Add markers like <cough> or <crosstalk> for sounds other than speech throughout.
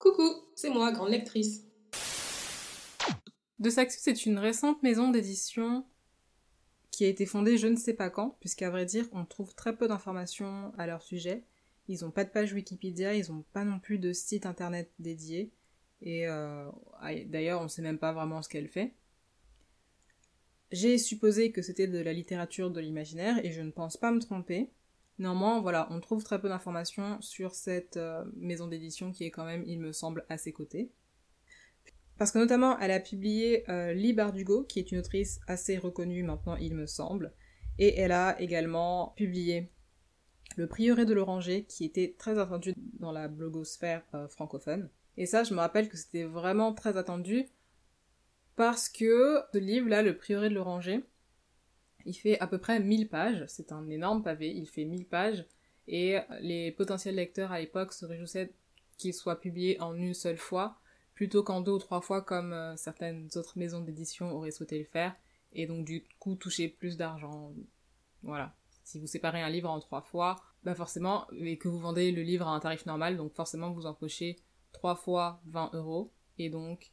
Coucou, c'est moi, grande lectrice. De Saxus est une récente maison d'édition qui a été fondée je ne sais pas quand, puisqu'à vrai dire, on trouve très peu d'informations à leur sujet. Ils n'ont pas de page Wikipédia, ils n'ont pas non plus de site internet dédié. Et euh, d'ailleurs, on ne sait même pas vraiment ce qu'elle fait. J'ai supposé que c'était de la littérature de l'imaginaire et je ne pense pas me tromper. Néanmoins, voilà, on trouve très peu d'informations sur cette euh, maison d'édition qui est quand même, il me semble, à ses côtés. Parce que notamment, elle a publié euh, Lee qui est une autrice assez reconnue maintenant, il me semble. Et elle a également publié Le Prieuré de l'Oranger, qui était très attendu dans la blogosphère euh, francophone. Et ça, je me rappelle que c'était vraiment très attendu parce que ce livre-là, Le Prieuré de l'Oranger, il fait à peu près 1000 pages, c'est un énorme pavé, il fait 1000 pages, et les potentiels lecteurs à l'époque se réjouissaient qu'il soit publié en une seule fois, plutôt qu'en deux ou trois fois comme euh, certaines autres maisons d'édition auraient souhaité le faire, et donc du coup toucher plus d'argent. Voilà. Si vous séparez un livre en trois fois, bah forcément, et que vous vendez le livre à un tarif normal, donc forcément vous empochez trois fois 20 euros, et donc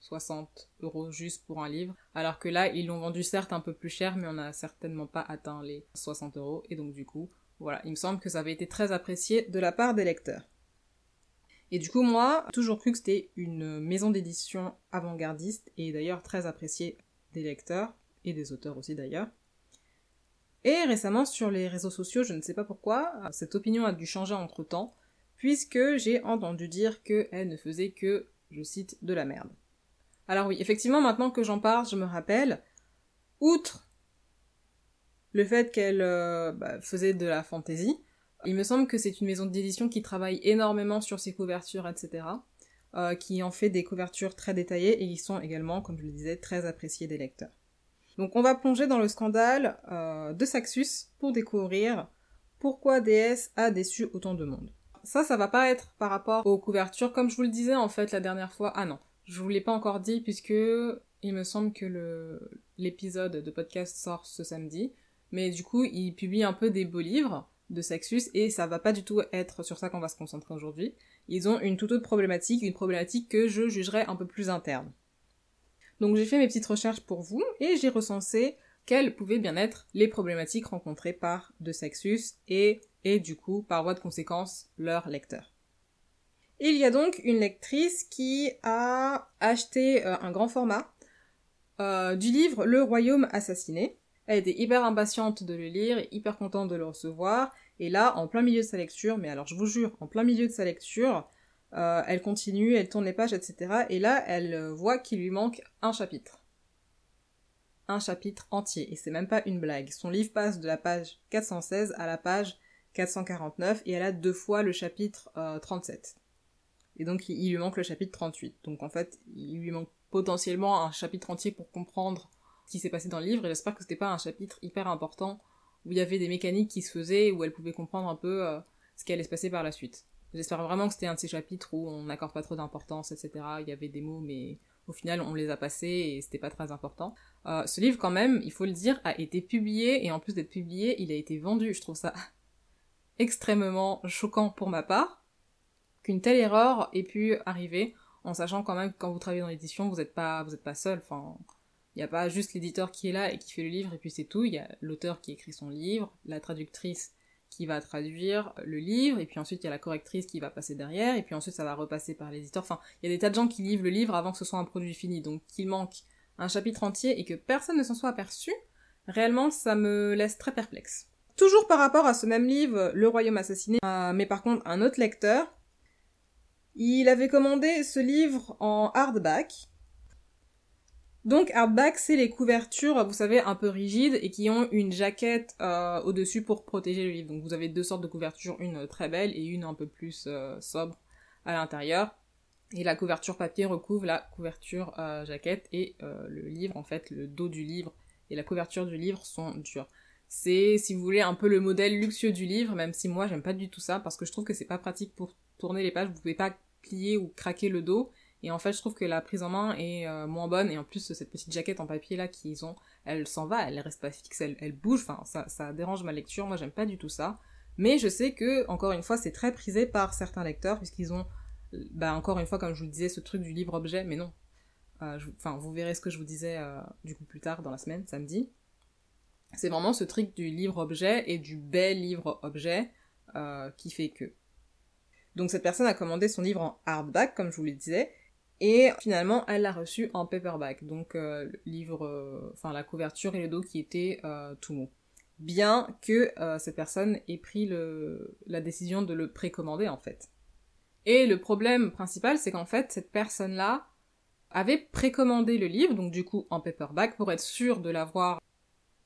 60 euros juste pour un livre. Alors que là, ils l'ont vendu certes un peu plus cher, mais on n'a certainement pas atteint les 60 euros. Et donc du coup, voilà, il me semble que ça avait été très apprécié de la part des lecteurs. Et du coup, moi, toujours cru que c'était une maison d'édition avant-gardiste et d'ailleurs très appréciée des lecteurs et des auteurs aussi d'ailleurs. Et récemment, sur les réseaux sociaux, je ne sais pas pourquoi, cette opinion a dû changer entre temps, puisque j'ai entendu dire qu'elle ne faisait que, je cite, de la merde. Alors oui, effectivement, maintenant que j'en parle, je me rappelle, outre le fait qu'elle euh, bah, faisait de la fantaisie, il me semble que c'est une maison d'édition qui travaille énormément sur ses couvertures, etc. Euh, qui en fait des couvertures très détaillées et qui sont également, comme je le disais, très appréciées des lecteurs. Donc on va plonger dans le scandale euh, de Saxus pour découvrir pourquoi DS a déçu autant de monde. Ça, ça va pas être par rapport aux couvertures, comme je vous le disais en fait la dernière fois. Ah non, je vous l'ai pas encore dit puisque il me semble que l'épisode de podcast sort ce samedi. Mais du coup, il publie un peu des beaux livres de Saxus et ça va pas du tout être sur ça qu'on va se concentrer aujourd'hui. Ils ont une toute autre problématique, une problématique que je jugerai un peu plus interne. Donc j'ai fait mes petites recherches pour vous et j'ai recensé quelles pouvaient bien être les problématiques rencontrées par De Saxus et, et du coup, par voie de conséquence, leurs lecteurs. Il y a donc une lectrice qui a acheté euh, un grand format euh, du livre Le Royaume assassiné. Elle était hyper impatiente de le lire, hyper contente de le recevoir. Et là, en plein milieu de sa lecture, mais alors je vous jure, en plein milieu de sa lecture, euh, elle continue, elle tourne les pages, etc. Et là, elle voit qu'il lui manque un chapitre. Un chapitre entier. Et c'est même pas une blague. Son livre passe de la page 416 à la page 449 et elle a deux fois le chapitre 37. Et donc il, lui manque le chapitre 38. Donc en fait, il lui manque potentiellement un chapitre entier pour comprendre ce qui s'est passé dans le livre. Et j'espère que c'était pas un chapitre hyper important où il y avait des mécaniques qui se faisaient, où elle pouvait comprendre un peu euh, ce qui allait se passer par la suite. J'espère vraiment que c'était un de ces chapitres où on n'accorde pas trop d'importance, etc. Il y avait des mots, mais au final, on les a passés et c'était pas très important. Euh, ce livre, quand même, il faut le dire, a été publié et en plus d'être publié, il a été vendu. Je trouve ça <laughs> extrêmement choquant pour ma part qu'une telle erreur ait pu arriver, en sachant quand même que quand vous travaillez dans l'édition, vous n'êtes pas, vous pas seul. Enfin, il n'y a pas juste l'éditeur qui est là et qui fait le livre et puis c'est tout. Il y a l'auteur qui écrit son livre, la traductrice qui va traduire le livre, et puis ensuite il y a la correctrice qui va passer derrière, et puis ensuite ça va repasser par l'éditeur. Enfin, il y a des tas de gens qui livrent le livre avant que ce soit un produit fini, donc qu'il manque un chapitre entier et que personne ne s'en soit aperçu, réellement ça me laisse très perplexe. Toujours par rapport à ce même livre, Le Royaume assassiné, euh, mais par contre un autre lecteur, il avait commandé ce livre en hardback. Donc hardback, c'est les couvertures, vous savez, un peu rigides et qui ont une jaquette euh, au-dessus pour protéger le livre. Donc vous avez deux sortes de couvertures, une très belle et une un peu plus euh, sobre à l'intérieur. Et la couverture papier recouvre la couverture euh, jaquette et le livre, en fait, le dos du livre et la couverture du livre sont durs. C'est, si vous voulez, un peu le modèle luxueux du livre, même si moi j'aime pas du tout ça parce que je trouve que c'est pas pratique pour tourner les pages. Vous pouvez pas plier ou craquer le dos. Et en fait, je trouve que la prise en main est euh, moins bonne. Et en plus, cette petite jaquette en papier là qu'ils ont, elle s'en va, elle reste pas fixe, elle, bouge. Enfin, ça, dérange ma lecture. Moi, j'aime pas du tout ça. Mais je sais que, encore une fois, c'est très prisé par certains lecteurs puisqu'ils ont bah encore une fois, comme je vous disais, ce truc du livre-objet, mais non. Euh, enfin, vous verrez ce que je vous disais euh, du coup plus tard dans la semaine, samedi. C'est vraiment ce truc du livre-objet et du bel livre-objet qui fait que. Donc cette personne a commandé son livre en hardback, comme je vous le disais, et finalement elle l'a reçu en paperback. Donc le livre, enfin la couverture et le dos qui étaient tout mou. Bien que cette personne ait pris la décision de le précommander en fait. Et le problème principal, c'est qu'en fait, cette personne-là avait précommandé le livre, donc du coup en paperback, pour être sûre de l'avoir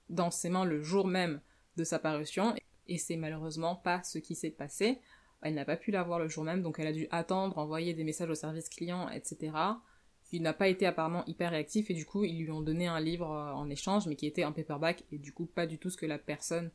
dans ses mains le jour même de sa parution, et c'est malheureusement pas ce qui s'est passé. Elle n'a pas pu l'avoir le jour même, donc elle a dû attendre, envoyer des messages au service client, etc. Il n'a pas été apparemment hyper réactif, et du coup, ils lui ont donné un livre euh, en échange, mais qui était en paperback, et du coup, pas du tout ce que la personne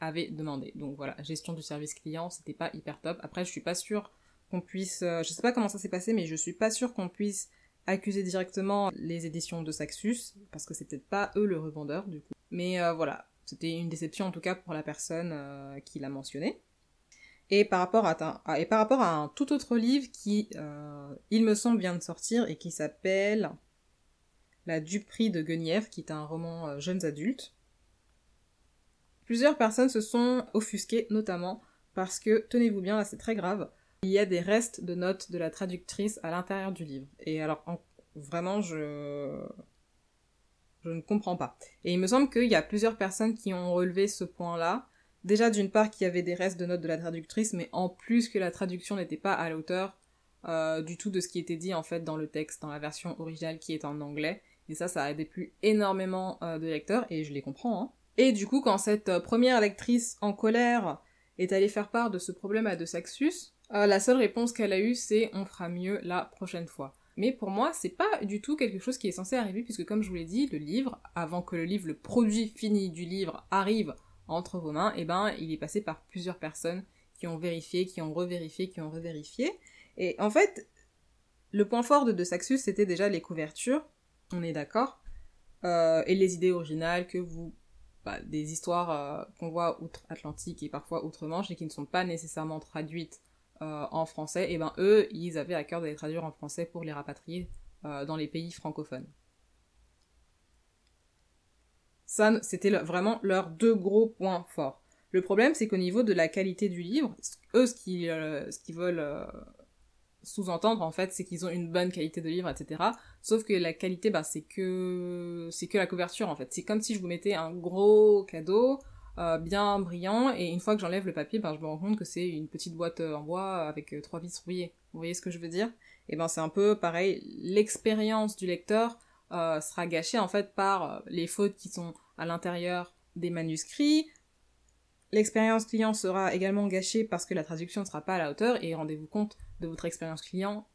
avait demandé. Donc voilà, gestion du service client, c'était pas hyper top. Après, je suis pas sûre qu'on puisse, euh, je sais pas comment ça s'est passé, mais je suis pas sûre qu'on puisse accuser directement les éditions de Saxus, parce que c'est peut-être pas eux le revendeur du coup. Mais euh, voilà, c'était une déception en tout cas pour la personne qui l'a mentionné. Et par, rapport à, par rapport à un tout autre livre qui, il me semble, vient de sortir et qui s'appelle La Duperie de Guenièvre, qui est un roman jeunes adultes. Plusieurs personnes se sont offusquées, notamment parce que, tenez-vous bien, là c'est très grave, il y a des restes de notes de la traductrice à l'intérieur du livre. Et alors, vraiment, je... je ne comprends pas. Et il me semble qu'il y a plusieurs personnes qui ont relevé ce point-là. Déjà, d'une part, qu'il y avait des restes de notes de la traductrice, mais en plus que la traduction n'était pas à la hauteur euh, du tout de ce qui était dit en fait dans le texte, dans la version originale qui est en anglais. Et ça, ça a déplu énormément euh, de lecteurs, et je les comprends. Hein. Et du coup, quand cette euh, première lectrice en colère est allée faire part de ce problème à De Saxus, euh, la seule réponse qu'elle a eue, c'est on fera mieux la prochaine fois. Mais pour moi, c'est pas du tout quelque chose qui est censé arriver, puisque comme je vous l'ai dit, le livre, avant que le livre, le produit fini du livre arrive entre vos mains, eh ben, il est passé par plusieurs personnes qui ont vérifié, qui ont revérifié, qui ont revérifié. Et en fait, le point fort de De Saxus, c'était déjà les couvertures, on est d'accord, euh, et les idées originales que vous bah, des histoires euh, qu'on voit outre-Atlantique et parfois outre-Manche et qui ne sont pas nécessairement traduites euh, en français, et ben eux, ils avaient à cœur de les traduire en français pour les rapatrier dans les pays francophones. Ça, c'était vraiment leurs deux gros points forts. Le problème, c'est qu'au niveau de la qualité du livre, eux, ce qu'ils euh, veulent sous-entendre, en fait, c'est qu'ils ont une bonne qualité de livre, etc. Sauf que la qualité, bah, c'est que c'est que la couverture, en fait. C'est comme si je vous mettais un gros cadeau euh, bien brillant et une fois que j'enlève le papier ben je me rends compte que c'est une petite boîte euh, en bois avec euh, trois vis rouillées vous voyez ce que je veux dire? Et ben c'est un peu pareil l'expérience du lecteur sera gâchée en fait par les fautes qui sont à l'intérieur des manuscrits l'expérience client sera également gâchée parce que la traduction ne sera pas à la hauteur et rendez-vous compte de votre expérience client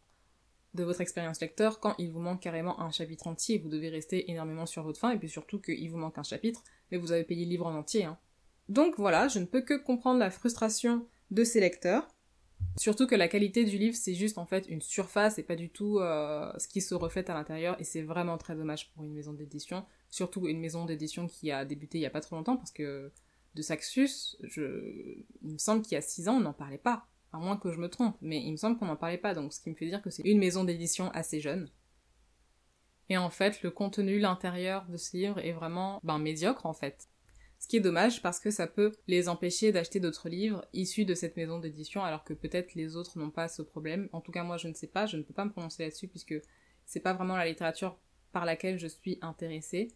de votre expérience lecteur quand il vous manque carrément un chapitre entier vous devez rester énormément sur votre fin et puis surtout qu'il vous manque un chapitre mais vous avez payé le livre en entier hein. Donc voilà, je ne peux que comprendre la frustration de ces lecteurs. Surtout que la qualité du livre, c'est juste en fait une surface et pas du tout euh, ce qui se reflète à l'intérieur. Et c'est vraiment très dommage pour une maison d'édition. Surtout une maison d'édition qui a débuté il y a pas trop longtemps parce que de Saxus, il me semble qu'il y a 6 ans, on n'en parlait pas. À moins que je me trompe, mais il me semble qu'on n'en parlait pas. Donc ce qui me fait dire que c'est une maison d'édition assez jeune. Et en fait, le contenu, l'intérieur de ce livre est vraiment ben, médiocre en fait. Ce qui est dommage parce que ça peut les empêcher d'acheter d'autres livres issus de cette maison d'édition alors que peut-être les autres n'ont pas ce problème. En tout cas, moi je ne sais pas, je ne peux pas me prononcer là-dessus puisque c'est pas vraiment la littérature par laquelle je suis intéressée.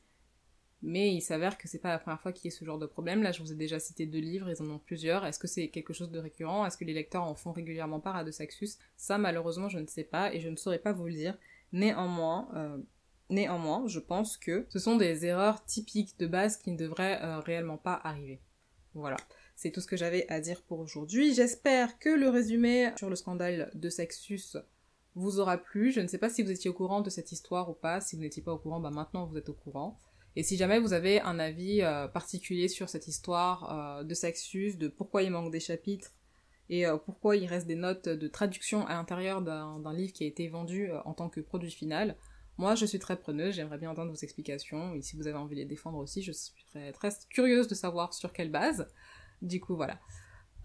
Mais il s'avère que c'est pas la première fois qu'il y a ce genre de problème. Là, je vous ai déjà cité deux livres, ils en ont plusieurs. Est-ce que c'est quelque chose de récurrent? Est-ce que les lecteurs en font régulièrement part à De Saxus Ça, malheureusement, je ne sais pas et je ne saurais pas vous le dire. Néanmoins, euh, Néanmoins, je pense que ce sont des erreurs typiques de base qui ne devraient euh, réellement pas arriver. Voilà, c'est tout ce que j'avais à dire pour aujourd'hui. J'espère que le résumé sur le scandale de Sexus vous aura plu. Je ne sais pas si vous étiez au courant de cette histoire ou pas. Si vous n'étiez pas au courant, bah maintenant vous êtes au courant. Et si jamais vous avez un avis euh, particulier sur cette histoire euh, de Sexus, de pourquoi il manque des chapitres et pourquoi il reste des notes de traduction à l'intérieur d'un livre qui a été vendu en tant que produit final, moi, je suis très preneuse, j'aimerais bien entendre vos explications, et si vous avez envie de les défendre aussi, je serais très curieuse de savoir sur quelle base. Du coup, voilà.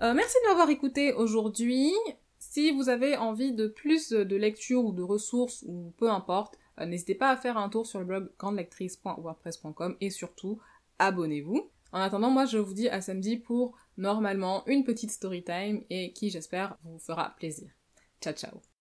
Euh, merci de m'avoir écouté aujourd'hui. Si vous avez envie de plus de lecture ou de ressources ou peu importe, euh, n'hésitez pas à faire un tour sur le blog grandelectrice.wordpress.com et surtout abonnez-vous. En attendant, moi je vous dis à samedi pour normalement une petite story time et qui j'espère vous fera plaisir. Ciao ciao